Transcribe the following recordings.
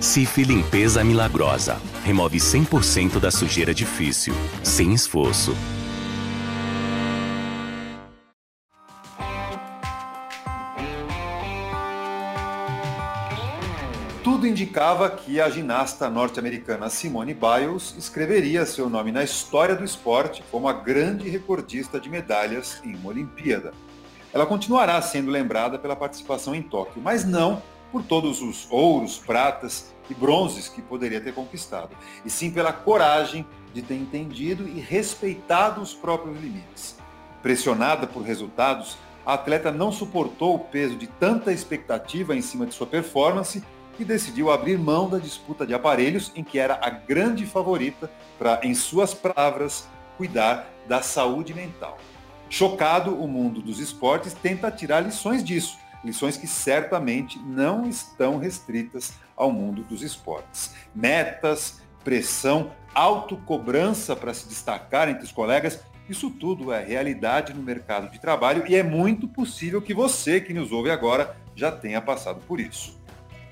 Cif Limpeza Milagrosa. Remove 100% da sujeira difícil, sem esforço. Tudo indicava que a ginasta norte-americana Simone Biles escreveria seu nome na história do esporte como a grande recordista de medalhas em uma Olimpíada. Ela continuará sendo lembrada pela participação em Tóquio, mas não por todos os ouros, pratas e bronzes que poderia ter conquistado, e sim pela coragem de ter entendido e respeitado os próprios limites. Pressionada por resultados, a atleta não suportou o peso de tanta expectativa em cima de sua performance e decidiu abrir mão da disputa de aparelhos em que era a grande favorita para, em suas palavras, cuidar da saúde mental. Chocado, o mundo dos esportes tenta tirar lições disso lições que certamente não estão restritas ao mundo dos esportes. Metas, pressão, autocobrança para se destacar entre os colegas, isso tudo é realidade no mercado de trabalho e é muito possível que você que nos ouve agora já tenha passado por isso.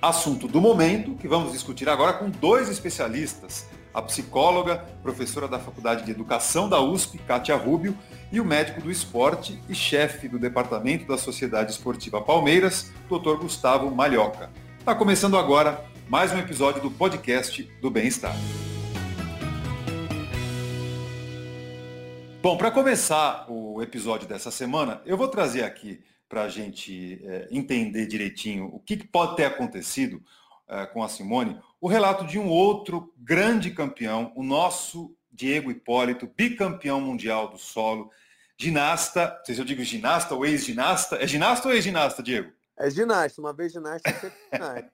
Assunto do momento que vamos discutir agora com dois especialistas a psicóloga, professora da Faculdade de Educação da USP, Kátia Rubio, e o médico do esporte e chefe do Departamento da Sociedade Esportiva Palmeiras, Dr. Gustavo Malhoca. Está começando agora mais um episódio do podcast do Bem-Estar. Bom, para começar o episódio dessa semana, eu vou trazer aqui para a gente é, entender direitinho o que, pode ter acontecido é, com a Simone, o relato de um outro grande campeão, o nosso Diego Hipólito, bicampeão mundial do solo, ginasta, não sei se eu digo ginasta ou ex-ginasta, é ginasta ou ex-ginasta, Diego? É ginasta, uma vez ginasta, sempre ginasta.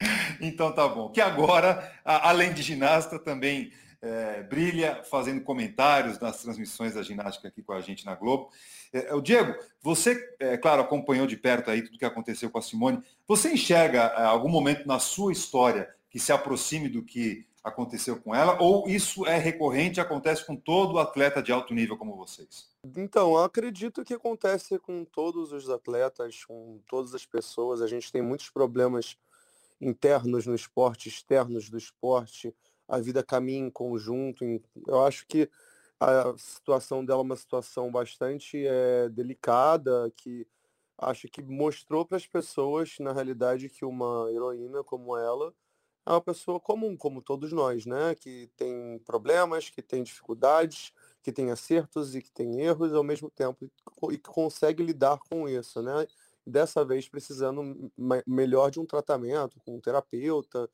então tá bom. Que agora, além de ginasta, também é, brilha fazendo comentários nas transmissões da ginástica aqui com a gente na Globo. É, o Diego, você, é, claro, acompanhou de perto aí tudo que aconteceu com a Simone. Você enxerga é, algum momento na sua história que se aproxime do que aconteceu com ela? Ou isso é recorrente, acontece com todo atleta de alto nível como vocês? Então, eu acredito que acontece com todos os atletas, com todas as pessoas. A gente tem muitos problemas internos no esporte, externos do esporte. A vida caminha em conjunto. Eu acho que a situação dela é uma situação bastante é, delicada, que acho que mostrou para as pessoas, na realidade, que uma heroína como ela é uma pessoa comum, como todos nós, né? Que tem problemas, que tem dificuldades, que tem acertos e que tem erros ao mesmo tempo e que consegue lidar com isso, né? Dessa vez precisando melhor de um tratamento com um terapeuta,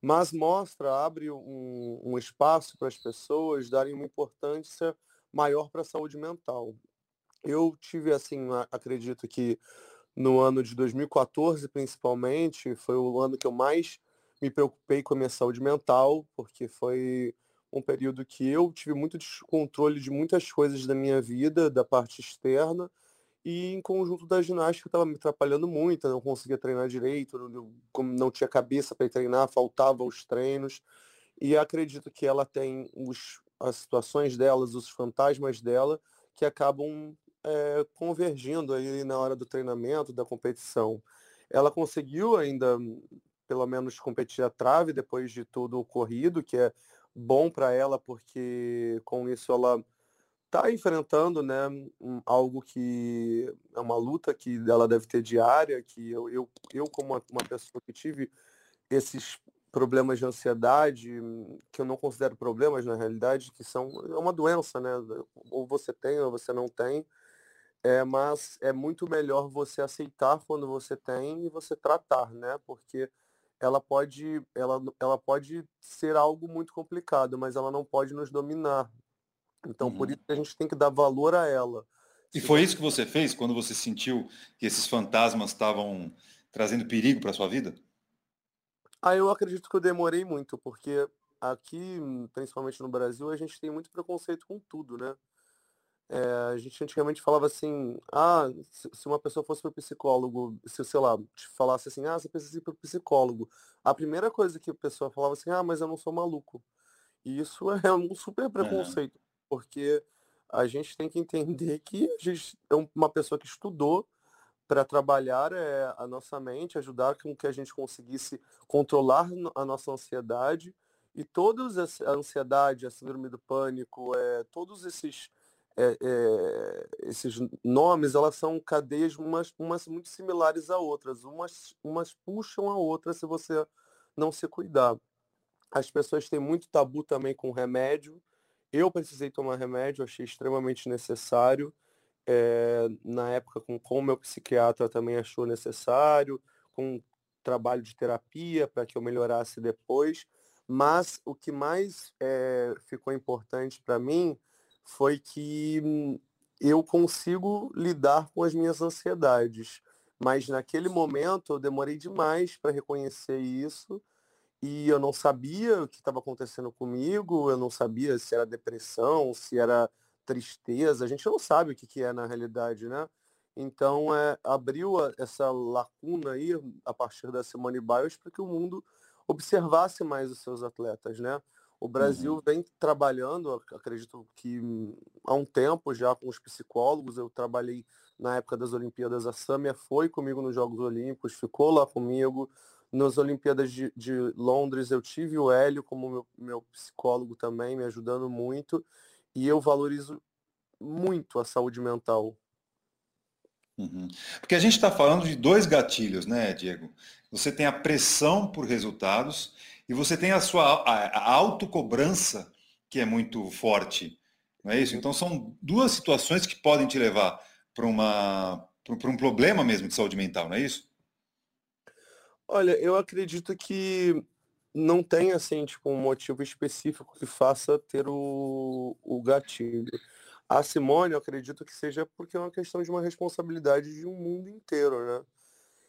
mas mostra, abre um, um espaço para as pessoas darem uma importância maior para a saúde mental. Eu tive, assim, acredito que no ano de 2014, principalmente, foi o ano que eu mais me preocupei com a minha saúde mental, porque foi um período que eu tive muito descontrole de muitas coisas da minha vida, da parte externa, e em conjunto da ginástica estava me atrapalhando muito, eu não conseguia treinar direito, não, não tinha cabeça para treinar, faltava os treinos, e acredito que ela tem os, as situações delas, os fantasmas dela, que acabam é, convergindo aí na hora do treinamento, da competição. Ela conseguiu ainda pelo menos competir a trave depois de tudo ocorrido, que é bom para ela, porque com isso ela está enfrentando né, algo que é uma luta que ela deve ter diária, que eu, eu, eu como uma, uma pessoa que tive esses problemas de ansiedade, que eu não considero problemas na realidade, que são é uma doença, né? Ou você tem ou você não tem. É, mas é muito melhor você aceitar quando você tem e você tratar, né? Porque ela pode, ela, ela pode ser algo muito complicado, mas ela não pode nos dominar. Então, uhum. por isso que a gente tem que dar valor a ela. E foi isso que você fez quando você sentiu que esses fantasmas estavam trazendo perigo para sua vida? Ah, eu acredito que eu demorei muito, porque aqui, principalmente no Brasil, a gente tem muito preconceito com tudo, né? É, a gente antigamente falava assim, ah, se, uma pessoa fosse para o psicólogo, se, sei lá, te falasse assim, ah, você precisa ir para o psicólogo. A primeira coisa que a pessoa falava assim, ah, mas eu não sou maluco. E isso é um super preconceito, uhum. porque a gente tem que entender que a gente é uma pessoa que estudou para trabalhar é, a nossa mente, ajudar com que a gente conseguisse controlar a nossa ansiedade e todos a ansiedade, a síndrome do pânico, é, todos esses é, é, esses nomes, elas são cadeias umas, umas muito similares a outras, umas, umas puxam a outra se você não se cuidar. As pessoas têm muito tabu também com remédio. Eu precisei tomar remédio, achei extremamente necessário. É, na época, com, o meu psiquiatra também achou necessário, com trabalho de terapia para que eu melhorasse depois. Mas o que mais é, ficou importante para mim foi que eu consigo lidar com as minhas ansiedades. Mas naquele momento eu demorei demais para reconhecer isso e eu não sabia o que estava acontecendo comigo, eu não sabia se era depressão, se era tristeza, a gente não sabe o que, que é na realidade, né? Então é, abriu a, essa lacuna aí a partir da Simone Biles para que o mundo observasse mais os seus atletas, né? O Brasil uhum. vem trabalhando, acredito que há um tempo já com os psicólogos. Eu trabalhei na época das Olimpíadas. A Sâmia foi comigo nos Jogos Olímpicos, ficou lá comigo. Nas Olimpíadas de, de Londres eu tive o Hélio como meu, meu psicólogo também, me ajudando muito. E eu valorizo muito a saúde mental. Uhum. Porque a gente está falando de dois gatilhos, né, Diego? Você tem a pressão por resultados e você tem a sua a, a autocobrança, que é muito forte. Não é isso? Então são duas situações que podem te levar para uma para um problema mesmo de saúde mental, não é isso? Olha, eu acredito que não tem assim, tipo, um motivo específico que faça ter o, o gatilho. A Simone, eu acredito que seja porque é uma questão de uma responsabilidade de um mundo inteiro, né?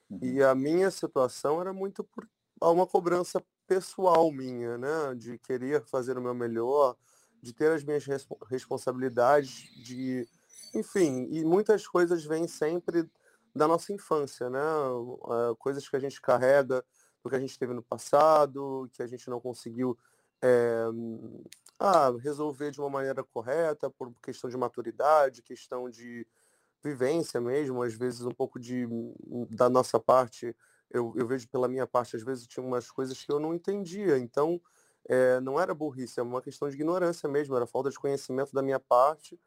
Uhum. E a minha situação era muito por uma cobrança pessoal minha, né? De querer fazer o meu melhor, de ter as minhas resp responsabilidades, de. Enfim, e muitas coisas vêm sempre da nossa infância, né? Uh, coisas que a gente carrega do que a gente teve no passado, que a gente não conseguiu é, ah, resolver de uma maneira correta, por questão de maturidade, questão de vivência mesmo, às vezes um pouco de da nossa parte eu, eu vejo pela minha parte, às vezes tinha umas coisas que eu não entendia. Então, é, não era burrice, é uma questão de ignorância mesmo, era falta de conhecimento da minha parte.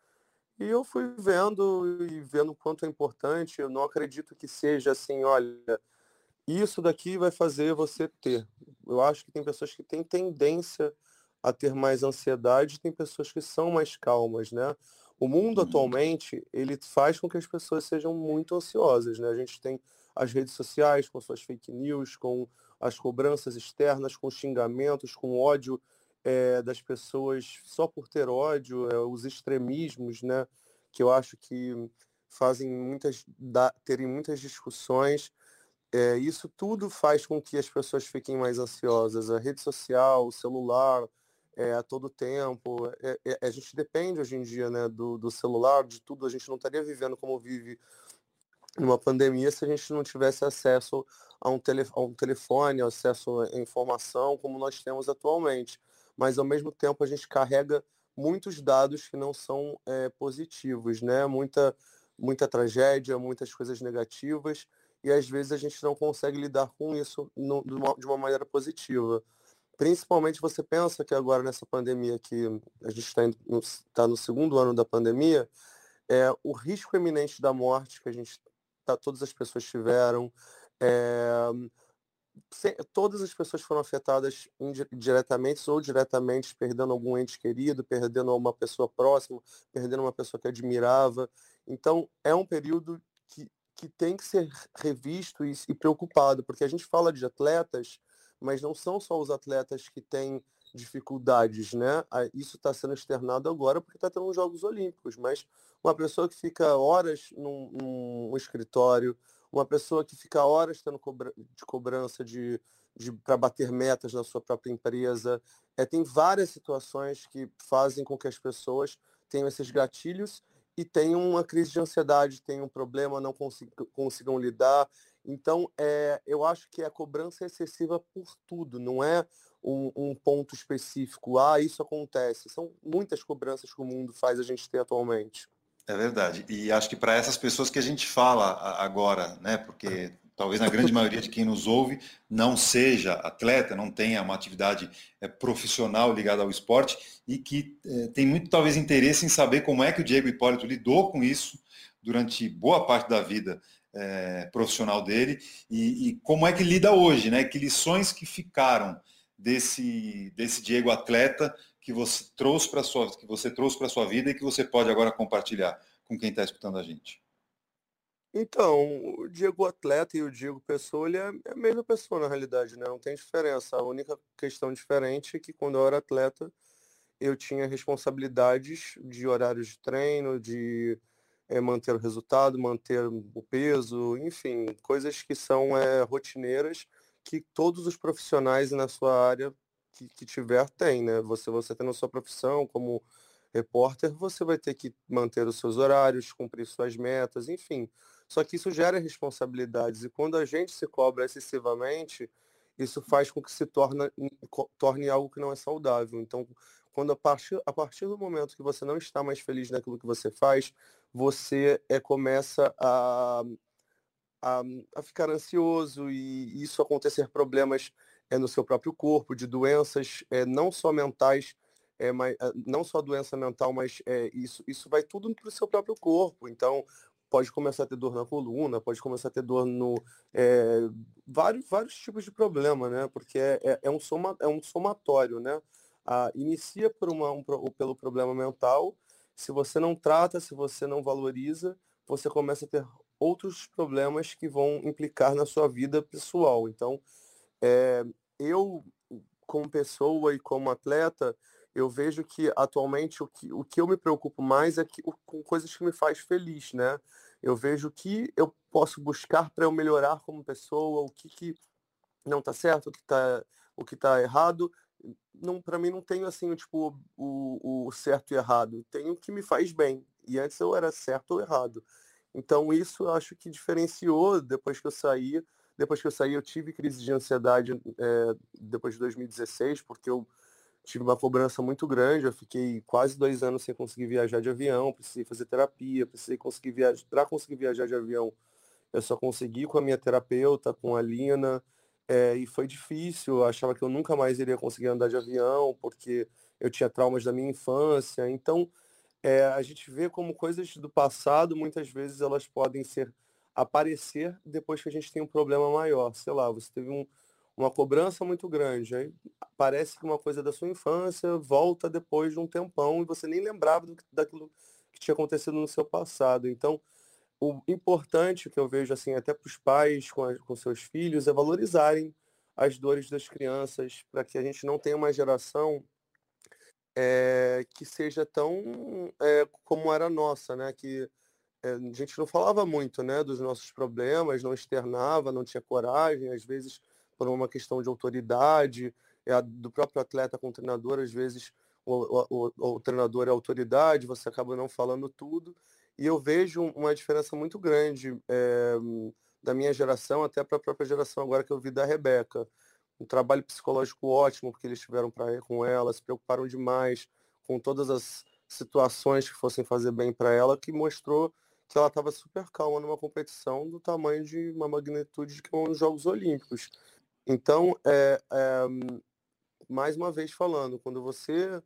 E eu fui vendo e vendo o quanto é importante. Eu não acredito que seja assim, olha, isso daqui vai fazer você ter. Eu acho que tem pessoas que têm tendência a ter mais ansiedade, tem pessoas que são mais calmas, né? O mundo uhum. atualmente, ele faz com que as pessoas sejam muito ansiosas, né? A gente tem as redes sociais com suas fake news, com as cobranças externas, com xingamentos, com ódio é, das pessoas só por ter ódio, é, os extremismos, né? Que eu acho que fazem muitas, da, terem muitas discussões. É, isso tudo faz com que as pessoas fiquem mais ansiosas. A rede social, o celular, é, a todo tempo. É, é, a gente depende hoje em dia né, do, do celular, de tudo. A gente não estaria vivendo como vive numa pandemia se a gente não tivesse acesso a um, tele, a um telefone, acesso à informação como nós temos atualmente. Mas ao mesmo tempo a gente carrega muitos dados que não são é, positivos, né? Muita, muita tragédia, muitas coisas negativas, e às vezes a gente não consegue lidar com isso no, de, uma, de uma maneira positiva. Principalmente você pensa que agora nessa pandemia que a gente está no, tá no segundo ano da pandemia, é, o risco eminente da morte que a gente tá, todas as pessoas tiveram. É, se, todas as pessoas foram afetadas diretamente ou diretamente, perdendo algum ente querido, perdendo uma pessoa próxima, perdendo uma pessoa que admirava. Então, é um período que, que tem que ser revisto e, e preocupado, porque a gente fala de atletas, mas não são só os atletas que têm dificuldades, né? Isso está sendo externado agora porque está tendo os Jogos Olímpicos, mas uma pessoa que fica horas num, num escritório, uma pessoa que fica horas tendo cobra de cobrança de, de para bater metas na sua própria empresa, é, tem várias situações que fazem com que as pessoas tenham esses gatilhos e tenham uma crise de ansiedade, tenham um problema, não consigam, consigam lidar. Então, é, eu acho que a cobrança é excessiva por tudo, não é um, um, ponto específico. Ah, isso acontece. São muitas cobranças que o mundo faz a gente ter atualmente. É verdade. E acho que para essas pessoas que a gente fala agora, né? Porque talvez na grande maioria de quem nos ouve não seja atleta, não tenha uma atividade é, profissional ligada ao esporte e que é, tem muito talvez interesse em saber como é que o Diego Hipólito lidou com isso durante boa parte da vida é, profissional dele e, e, como é que lida hoje, né? Que lições que ficaram desse, desse Diego atleta que você trouxe para sua que você trouxe para sua vida e que você pode agora compartilhar com quem está escutando a gente. Então, o Diego atleta e o Diego pessoa, ele é, é a mesma pessoa na realidade, né? Não tem diferença. A única questão diferente é que quando eu era atleta, eu tinha responsabilidades de horários de treino, de é, manter o resultado, manter o peso, enfim, coisas que são é, rotineiras que todos os profissionais na sua área que, que tiver têm, né? Você, você tendo a sua profissão como repórter, você vai ter que manter os seus horários, cumprir suas metas, enfim. Só que isso gera responsabilidades e quando a gente se cobra excessivamente, isso faz com que se torne, torne algo que não é saudável. Então, quando a partir, a partir do momento que você não está mais feliz naquilo que você faz, você é, começa a, a, a ficar ansioso e isso acontecer problemas é, no seu próprio corpo, de doenças é, não só mentais, é, mas, não só doença mental, mas é, isso, isso vai tudo para o seu próprio corpo. Então, pode começar a ter dor na coluna, pode começar a ter dor no. É, vários, vários tipos de problema, né? Porque é, é, é, um, soma, é um somatório, né? Ah, inicia por uma, um, pelo problema mental, se você não trata, se você não valoriza, você começa a ter outros problemas que vão implicar na sua vida pessoal. Então, é, eu, como pessoa e como atleta, eu vejo que atualmente o que, o que eu me preocupo mais é que, com coisas que me faz feliz, né? Eu vejo que eu posso buscar para eu melhorar como pessoa, o que, que não está certo, o que está o que tá errado. Não, para mim não tenho assim, tipo, o, o certo e errado. Tenho o que me faz bem. E antes eu era certo ou errado. Então isso eu acho que diferenciou depois que eu saí depois que eu saí, eu tive crise de ansiedade é, depois de 2016, porque eu tive uma cobrança muito grande. Eu fiquei quase dois anos sem conseguir viajar de avião, precisei fazer terapia, precisei conseguir viajar. Para conseguir viajar de avião, eu só consegui com a minha terapeuta, com a Lina, é, e foi difícil. Eu achava que eu nunca mais iria conseguir andar de avião, porque eu tinha traumas da minha infância. Então, é, a gente vê como coisas do passado, muitas vezes elas podem ser aparecer depois que a gente tem um problema maior. Sei lá, você teve um, uma cobrança muito grande, aí parece que uma coisa da sua infância volta depois de um tempão e você nem lembrava do, daquilo que tinha acontecido no seu passado. Então, o importante que eu vejo assim até para os pais com, a, com seus filhos é valorizarem as dores das crianças para que a gente não tenha uma geração é, que seja tão é, como era a nossa, né? Que é, a gente não falava muito né, dos nossos problemas, não externava, não tinha coragem, às vezes por uma questão de autoridade, é, do próprio atleta com o treinador, às vezes o, o, o, o treinador é autoridade, você acaba não falando tudo. E eu vejo uma diferença muito grande é, da minha geração até para a própria geração agora que eu vi da Rebeca. Um trabalho psicológico ótimo, porque eles tiveram para com ela, se preocuparam demais com todas as situações que fossem fazer bem para ela, que mostrou que ela estava super calma numa competição do tamanho de uma magnitude de que é Jogos Olímpicos. Então, é, é, mais uma vez falando, quando você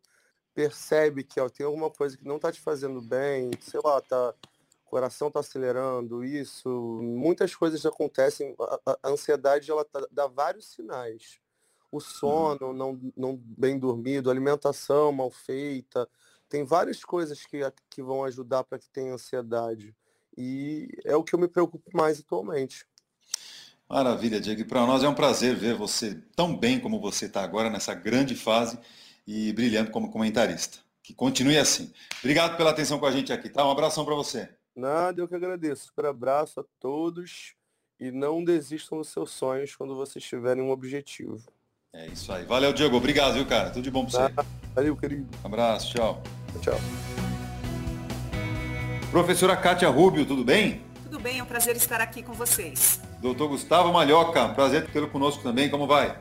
percebe que ó, tem alguma coisa que não está te fazendo bem, sei lá, tá, o coração está acelerando, isso, muitas coisas acontecem, a, a ansiedade ela tá, dá vários sinais. O sono não, não bem dormido, alimentação mal feita, tem várias coisas que, que vão ajudar para que tenha ansiedade. E é o que eu me preocupo mais atualmente. Maravilha, Diego. Para nós é um prazer ver você tão bem como você está agora nessa grande fase e brilhando como comentarista. Que continue assim. Obrigado pela atenção com a gente aqui, tá? Um abração para você. Nada, eu que agradeço. Super abraço a todos e não desistam dos seus sonhos quando vocês tiverem um objetivo. É isso aí. Valeu, Diego. Obrigado, viu, cara? Tudo de bom para você. Valeu, querido. Um abraço, tchau. Tchau. Professora Kátia Rubio, tudo bem? Tudo bem, é um prazer estar aqui com vocês. Doutor Gustavo Malhoca, prazer tê-lo conosco também, como vai?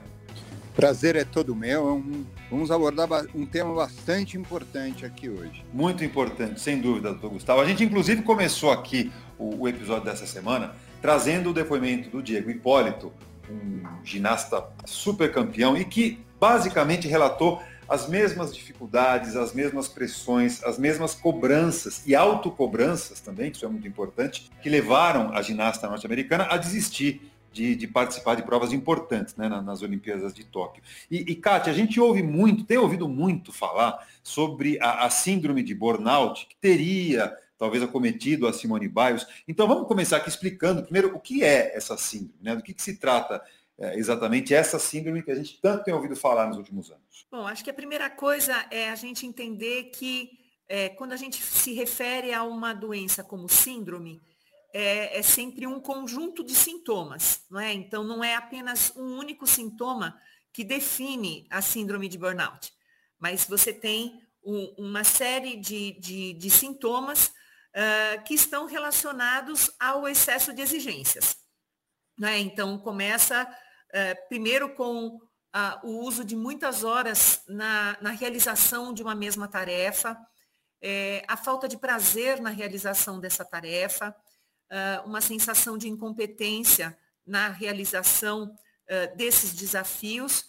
Prazer é todo meu. É vamos abordar um tema bastante importante aqui hoje. Muito importante, sem dúvida, doutor Gustavo. A gente, inclusive, começou aqui o, o episódio dessa semana trazendo o depoimento do Diego Hipólito, um ginasta super campeão e que basicamente relatou as mesmas dificuldades, as mesmas pressões, as mesmas cobranças e autocobranças também, que isso é muito importante, que levaram a ginasta norte-americana a desistir de, de, participar de provas importantes né, nas Olimpíadas de Tóquio. E, e Kátia, a gente ouve muito, tem ouvido muito falar sobre a, a síndrome de burnout que teria talvez acometido a Simone Biles. Então vamos começar aqui explicando primeiro o que é essa síndrome, né? do que, que se trata é, exatamente essa síndrome que a gente tanto tem ouvido falar nos últimos anos. Bom, acho que a primeira coisa é a gente entender que é, quando a gente se refere a uma doença como síndrome, é, é, sempre um conjunto de sintomas, não é? Então, não é apenas um único sintoma que define a síndrome de burnout, mas você tem um, uma série de, de, de sintomas uh, que estão relacionados ao excesso de exigências. é? Então, começa uh, primeiro com uh, o uso de muitas horas na, na realização de uma mesma tarefa, é, a falta de prazer na realização dessa tarefa, uh, uma sensação de incompetência na realização uh, desses desafios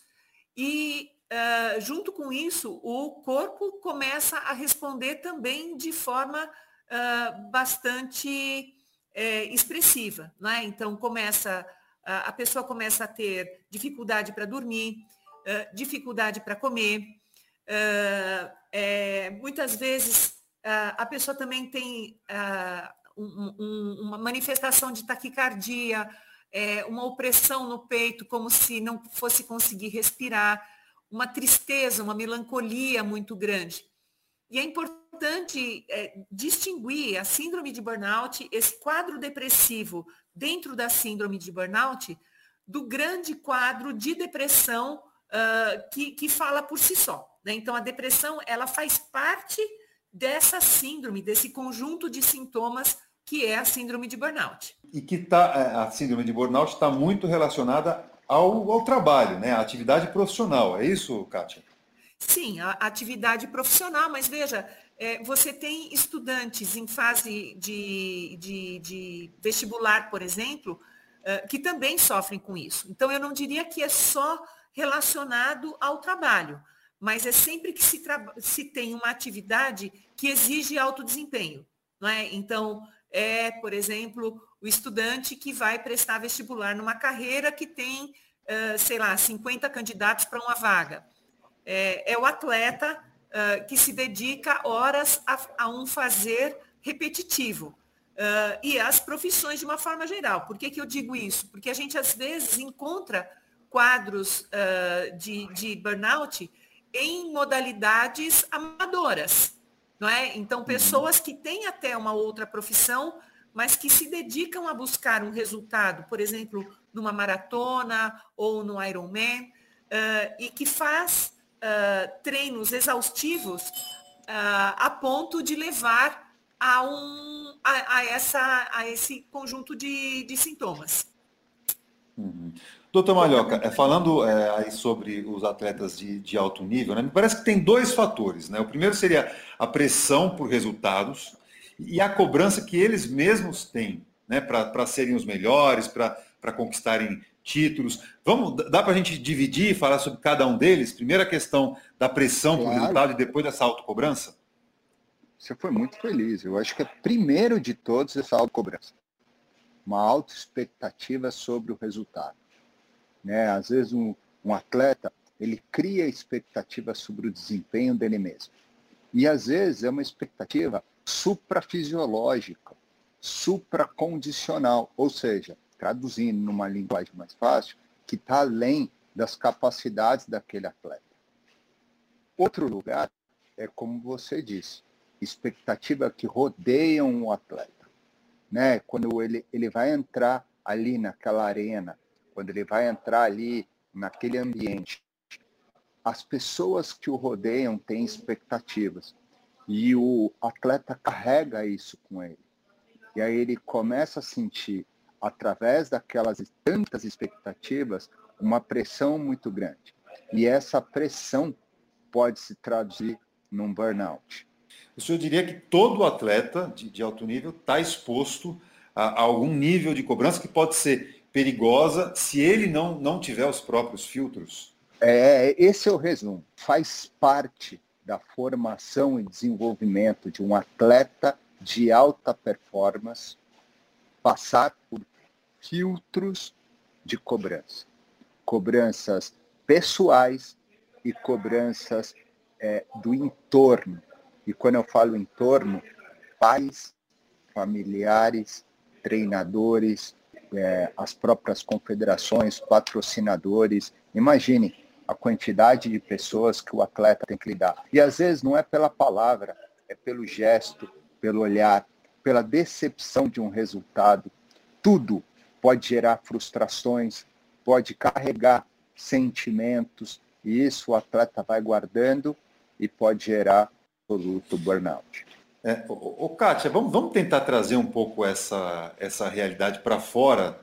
e uh, junto com isso o corpo começa a responder também de forma bastante expressiva, é? Então começa a pessoa começa a ter dificuldade para dormir, dificuldade para comer, é, muitas vezes a pessoa também tem um, um, uma manifestação de taquicardia, é, uma opressão no peito, como se não fosse conseguir respirar, uma tristeza, uma melancolia muito grande. E é importante é, distinguir a síndrome de burnout, esse quadro depressivo dentro da síndrome de burnout, do grande quadro de depressão uh, que, que fala por si só. Né? Então, a depressão ela faz parte dessa síndrome, desse conjunto de sintomas que é a síndrome de burnout. E que tá, é, a síndrome de burnout está muito relacionada ao, ao trabalho, né? A atividade profissional. É isso, Kátia? Sim, a atividade profissional, mas veja, é, você tem estudantes em fase de, de, de vestibular, por exemplo, é, que também sofrem com isso. Então, eu não diria que é só relacionado ao trabalho, mas é sempre que se, se tem uma atividade que exige alto desempenho. Não é? Então, é, por exemplo, o estudante que vai prestar vestibular numa carreira que tem, uh, sei lá, 50 candidatos para uma vaga. É, é o atleta uh, que se dedica horas a, a um fazer repetitivo. Uh, e as profissões de uma forma geral. Por que, que eu digo isso? Porque a gente às vezes encontra quadros de, de burnout em modalidades amadoras. Não é? Então, uhum. pessoas que têm até uma outra profissão, mas que se dedicam a buscar um resultado, por exemplo, numa maratona ou no Ironman, uh, e que faz uh, treinos exaustivos uh, a ponto de levar a, um, a, a, essa, a esse conjunto de, de sintomas. Doutor Malhoca, é, falando é, aí sobre os atletas de, de, alto nível, né, me parece que tem dois fatores. Né? O primeiro seria a pressão por resultados e a cobrança que eles mesmos têm né, para serem os melhores, para conquistarem títulos. Vamos, dá para a gente dividir e falar sobre cada um deles? Primeiro a questão da pressão claro. por resultado e depois dessa autocobrança? Você foi muito feliz. Eu acho que é primeiro de todos essa autocobrança. Uma autoexpectativa sobre o resultado. Né? Às vezes um, um atleta ele cria expectativa sobre o desempenho dele mesmo. E às vezes é uma expectativa suprafisiológica, supracondicional, ou seja, traduzindo numa linguagem mais fácil, que está além das capacidades daquele atleta. Outro lugar é como você disse, expectativa que rodeiam o atleta. Né? Quando ele, ele vai entrar ali naquela arena, quando ele vai entrar ali naquele ambiente, as pessoas que o rodeiam têm expectativas e o atleta carrega isso com ele. E aí ele começa a sentir, através daquelas tantas expectativas, uma pressão muito grande. E essa pressão pode se traduzir num burnout. O senhor diria que todo atleta de, de alto nível está exposto a, a, algum nível de cobrança que pode ser perigosa se ele não, não tiver os próprios filtros? É, esse é o resumo. Faz parte da formação e desenvolvimento de um atleta de alta performance passar por filtros de cobrança. Cobranças pessoais e cobranças é, do entorno. E quando eu falo entorno, pais, familiares, treinadores, é, as próprias confederações, patrocinadores. Imagine a quantidade de pessoas que o atleta tem que lidar. E às vezes não é pela palavra, é pelo gesto, pelo olhar, pela decepção de um resultado. Tudo pode gerar frustrações, pode carregar sentimentos, e isso o atleta vai guardando e pode gerar absoluto burnout. É, ô, ô, Kátia, vamos, vamos tentar trazer um pouco essa, essa realidade para fora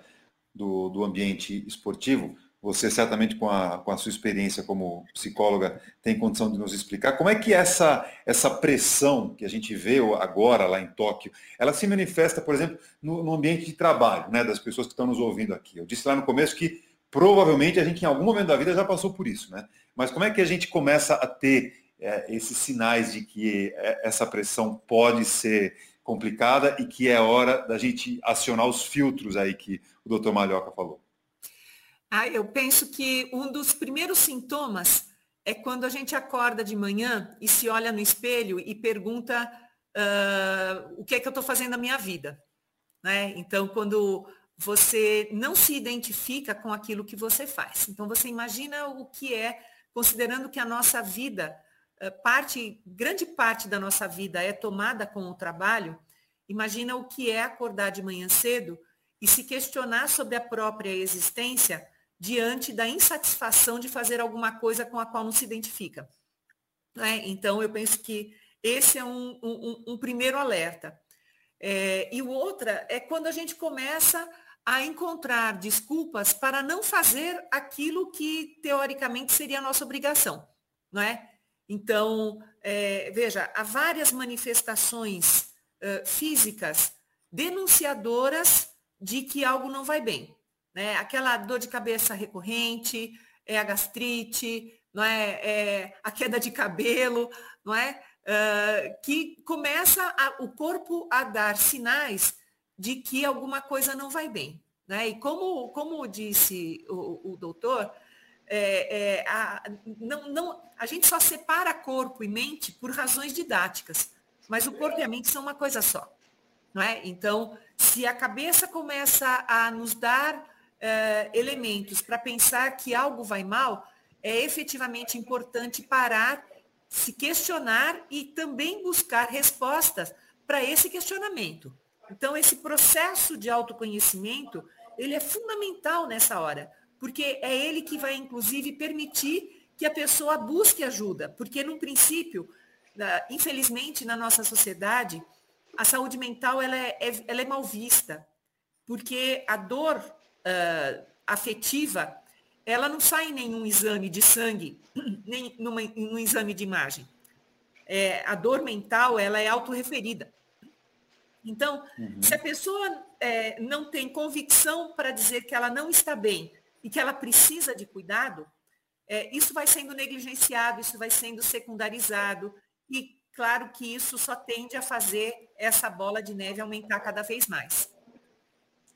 do, do ambiente esportivo. Você certamente com a, com a sua experiência como psicóloga tem condição de nos explicar como é que essa, essa pressão que a gente vê agora lá em Tóquio, ela se manifesta, por exemplo, no, no ambiente de trabalho, né, das pessoas que estão nos ouvindo aqui. Eu disse lá no começo que provavelmente a gente em algum momento da vida já passou por isso, né? Mas como é que a gente começa a ter é, esses sinais de que é, essa pressão pode ser complicada e que é hora da gente acionar os filtros aí que o doutor Malhoca falou? Ah, eu penso que um dos primeiros sintomas é quando a gente acorda de manhã e se olha no espelho e pergunta uh, o que é que eu estou fazendo na minha vida. Né? Então, quando você não se identifica com aquilo que você faz. Então, você imagina o que é, considerando que a nossa vida, parte, grande parte da nossa vida é tomada com o trabalho, imagina o que é acordar de manhã cedo e se questionar sobre a própria existência diante da insatisfação de fazer alguma coisa com a qual não se identifica. Né? Então, eu penso que esse é um, um, um primeiro alerta. É, e o outra é quando a gente começa a encontrar desculpas para não fazer aquilo que teoricamente seria a nossa obrigação, não é? Então, é, veja, há várias manifestações uh, físicas denunciadoras de que algo não vai bem né? Aquela dor de cabeça recorrente, é a gastrite, não é? é a queda de cabelo, não é? Uh, que começa a, o corpo a dar sinais de que alguma coisa não vai bem. Né? E como, como disse o, o doutor, é, é, a, não, não, a gente só separa corpo e mente por razões didáticas, mas o corpo e a mente são uma coisa só. Não é? Então, se a cabeça começa a nos dar uh, elementos para pensar que algo vai mal, é efetivamente importante parar, se questionar e também buscar respostas para esse questionamento. Então, esse processo de autoconhecimento, ele é fundamental nessa hora, porque é ele que vai, inclusive, permitir que a pessoa busque ajuda, porque, no princípio, infelizmente, na nossa sociedade, a saúde mental ela é, é ela é mal vista, porque a dor uh, afetiva, ela não sai em nenhum exame de sangue, nem numa, num exame de imagem. É, a dor mental, ela é autorreferida. Então, uhum. se a pessoa é, não tem convicção para dizer que ela não está bem e que ela precisa de cuidado, é, isso vai sendo negligenciado, isso vai sendo secundarizado, e claro que isso só tende a fazer essa bola de neve aumentar cada vez mais.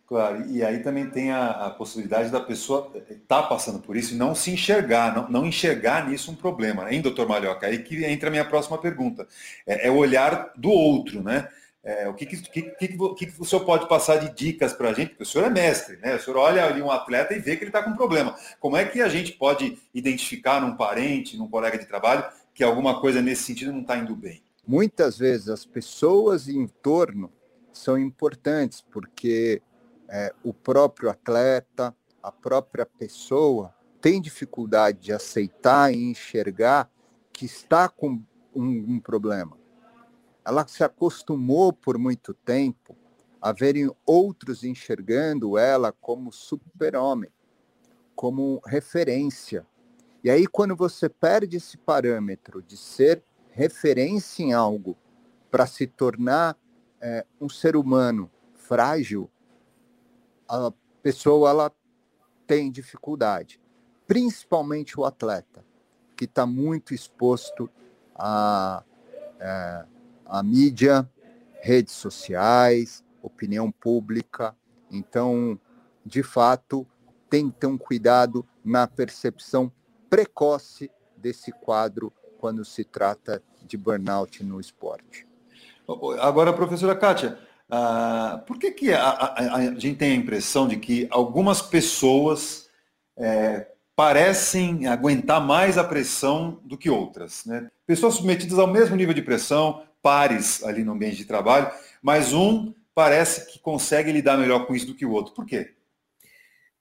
Claro, e aí também tem a, a possibilidade da pessoa estar tá passando por isso e não se enxergar, não, não enxergar nisso um problema, hein, doutor Malhoca? Aí que entra a minha próxima pergunta. É, é o olhar do outro, né? É, o que que, que, que, que, o senhor pode passar de dicas para a gente? Porque o senhor é mestre, né? O senhor olha ali um atleta e vê que ele está com problema. Como é que a gente pode identificar num parente, num colega de trabalho, que alguma coisa nesse sentido não está indo bem? Muitas vezes as pessoas em torno são importantes, porque é, o próprio atleta, a própria pessoa tem dificuldade de aceitar e enxergar que está com um, um problema. Ela se acostumou por muito tempo a verem outros enxergando ela como super-homem, como referência. E aí, quando você perde esse parâmetro de ser referência em algo para se tornar é, um ser humano frágil, a pessoa ela tem dificuldade, principalmente o atleta, que está muito exposto à, é, à mídia, redes sociais, opinião pública. Então, de fato, tem que ter um cuidado na percepção precoce desse quadro quando se trata de burnout no esporte. Agora, professora Kátia, uh, por que, que a, a, a, gente tem a impressão de que algumas pessoas é, parecem aguentar mais a pressão do que outras? Né? Pessoas submetidas ao mesmo nível de pressão, pares ali no ambiente de trabalho, mas um parece que consegue lidar melhor com isso do que o outro. Por quê?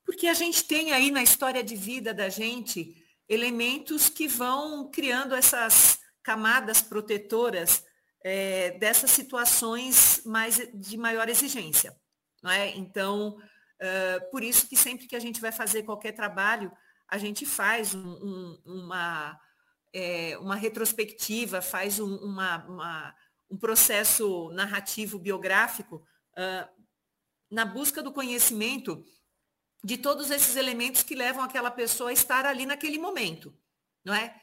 Porque a gente tem aí na história de vida da gente elementos que vão criando essas camadas protetoras é, dessas situações mais de maior exigência. Não é? Então, uh, por isso que sempre que a gente vai fazer qualquer trabalho, a gente faz um, um, uma, é, uma retrospectiva, faz um, uma, uma, um processo narrativo biográfico uh, na busca do conhecimento de todos esses elementos que levam aquela pessoa a estar ali naquele momento, não é?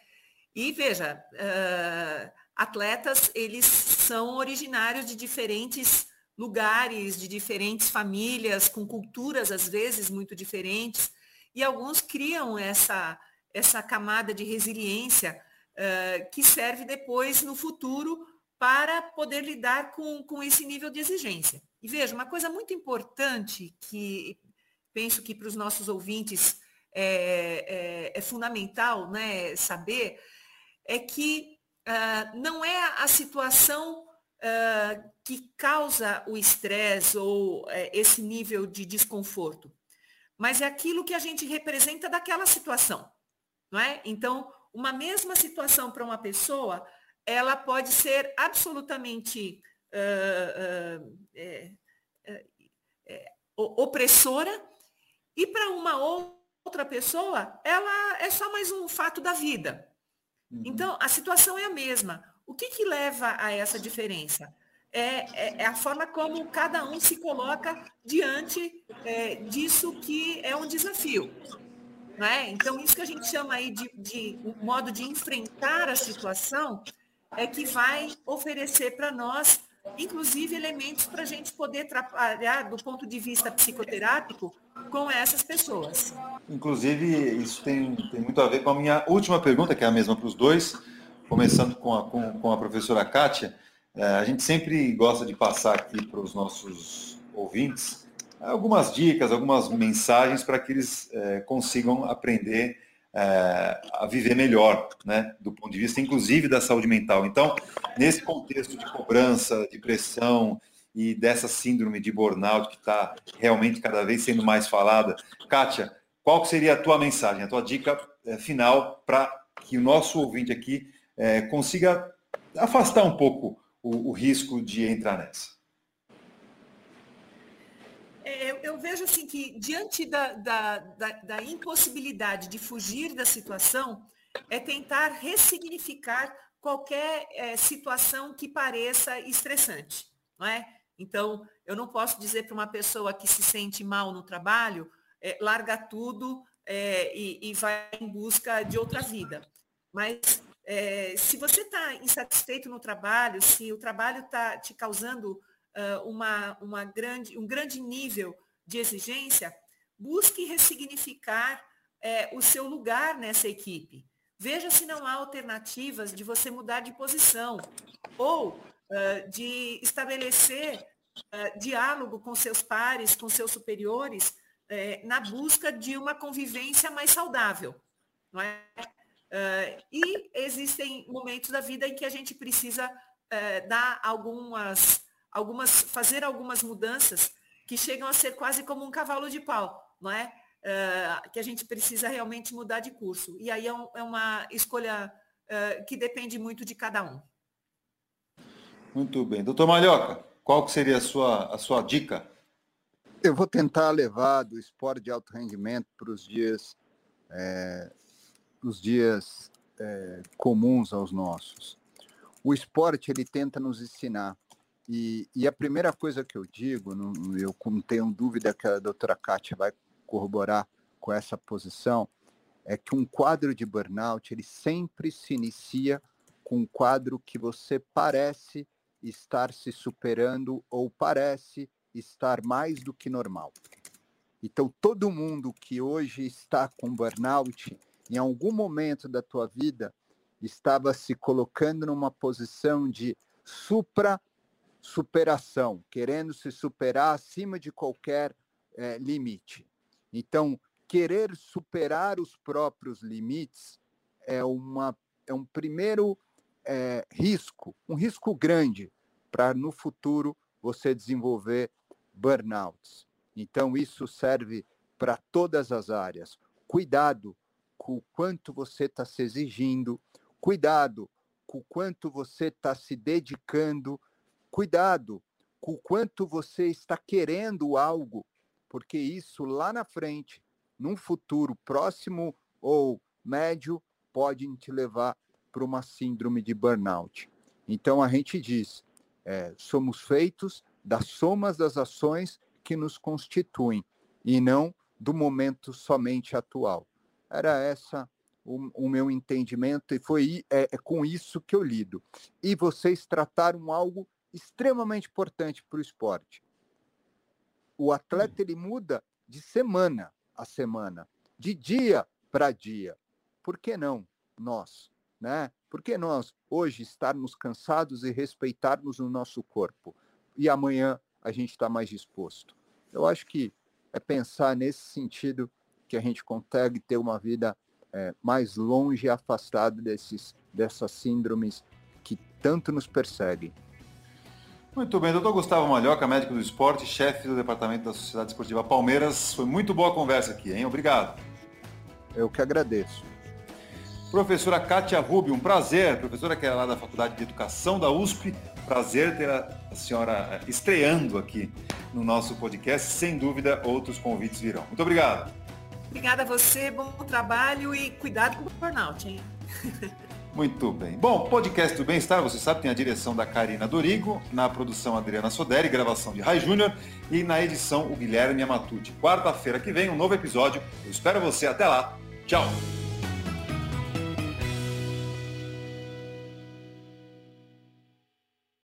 E veja, uh, atletas, eles são originários de diferentes lugares, de diferentes famílias, com culturas às vezes muito diferentes, e alguns criam essa, essa camada de resiliência uh, que serve depois no futuro para poder lidar com, com esse nível de exigência. E veja, uma coisa muito importante que penso que para os nossos ouvintes é, é, é fundamental né, saber, é que uh, não é a situação uh, que causa o estresse ou uh, esse nível de desconforto, mas é aquilo que a gente representa daquela situação. Não é? Então, uma mesma situação para uma pessoa, ela pode ser absolutamente é, é, é, opressora e para uma outra pessoa, ela é só mais um fato da vida. Uhum. Então, a situação é a mesma. O que, que leva a essa diferença? É, é, é, a forma como cada um se coloca diante é, disso que é um desafio. Né? Então, isso que a gente chama aí de, de um modo de enfrentar a situação é que vai oferecer para nós, inclusive, elementos para a gente poder trabalhar do ponto de vista psicoterápico com essas pessoas. Inclusive, isso tem, tem muito a ver com a minha última pergunta, que é a mesma para os dois, começando com a, com, com a professora Kátia. É, a gente sempre gosta de passar aqui para os nossos ouvintes algumas dicas, algumas mensagens para que eles é, consigam aprender é, a viver melhor, né, do ponto de vista, inclusive, da saúde mental. Então, nesse contexto de cobrança, de pressão, e dessa síndrome de burnout que está realmente cada vez sendo mais falada. Kátia, qual seria a tua mensagem, a tua dica é, final para que o nosso ouvinte aqui consiga afastar um pouco o, o risco de entrar nessa? É, eu, eu, vejo assim que diante da, da, da, da, impossibilidade de fugir da situação, é tentar ressignificar qualquer é, situação que pareça estressante, não é? Então, eu não posso dizer para uma pessoa que se sente mal no trabalho, é, larga tudo é, e, e, vai em busca de outra vida. Mas é, se você está insatisfeito no trabalho, se o trabalho está te causando uh, uma, uma grande, um grande nível de exigência, busque ressignificar é, o seu lugar nessa equipe. Veja se não há alternativas de você mudar de posição ou uh, de estabelecer uh, diálogo com seus pares, com seus superiores, uh, na busca de uma convivência mais saudável. Não é? Uh, e existem momentos da vida em que a gente precisa dar algumas, algumas, fazer algumas mudanças que chegam a ser quase como um cavalo de pau, não é? que a gente precisa realmente mudar de curso. E aí é, um, é uma escolha que depende muito de cada um. Muito bem. Doutor Malhoca, qual seria a sua, a sua dica? Eu vou tentar levar do esporte de alto rendimento para os dias é, os dias é, comuns aos nossos. O esporte ele tenta nos ensinar e, e, a primeira coisa que eu digo, não, eu não tenho dúvida que a doutora Kátia vai corroborar com essa posição, é que um quadro de burnout ele sempre se inicia com um quadro que você parece estar se superando ou parece estar mais do que normal. Então, todo mundo que hoje está com burnout, em algum momento da tua vida, estava se colocando numa posição de supra superação, querendo se superar acima de qualquer é, limite. Então, querer superar os próprios limites é, uma, é um primeiro é, risco, um risco grande para no futuro você desenvolver burnouts. Então, isso serve para todas as áreas. Cuidado com o quanto você está se exigindo, cuidado com o quanto você está se dedicando Cuidado com o quanto você está querendo algo, porque isso lá na frente, num futuro próximo ou médio, pode te levar para uma síndrome de burnout. Então a gente diz, é, somos feitos das somas das ações que nos constituem e não do momento somente atual. Era essa o, o meu entendimento e foi é, é com isso que eu lido. E vocês trataram algo extremamente importante para o esporte. O atleta ele muda de semana a semana, de dia para dia. Por que não nós, né? Por que nós hoje estarmos cansados e respeitarmos o nosso corpo e amanhã a gente está mais disposto? Eu acho que é pensar nesse sentido que a gente consegue ter uma vida é, mais longe e afastada desses, dessas síndromes que tanto nos perseguem. Muito bem, doutor Gustavo Malhoca, médico do esporte, chefe do departamento da Sociedade Esportiva Palmeiras. Foi muito boa a conversa aqui, hein? Obrigado. Eu que agradeço. Professora Kátia Rubio, um prazer. Professora que é lá da Faculdade de Educação da USP. Prazer ter a, senhora eh, estreando aqui no nosso podcast. Sem dúvida, outros convites virão. Muito obrigado. Obrigada a você, bom trabalho e cuidado com o burnout, hein? Muito bem. Bom, podcast do Bem-Estar, você sabe, tem a direção da Karina Dorigo, na produção Adriana Soderi, gravação de Rai Júnior e na edição o Guilherme Amatucci. Quarta-feira que vem, um novo episódio. Eu espero você. Até lá. Tchau.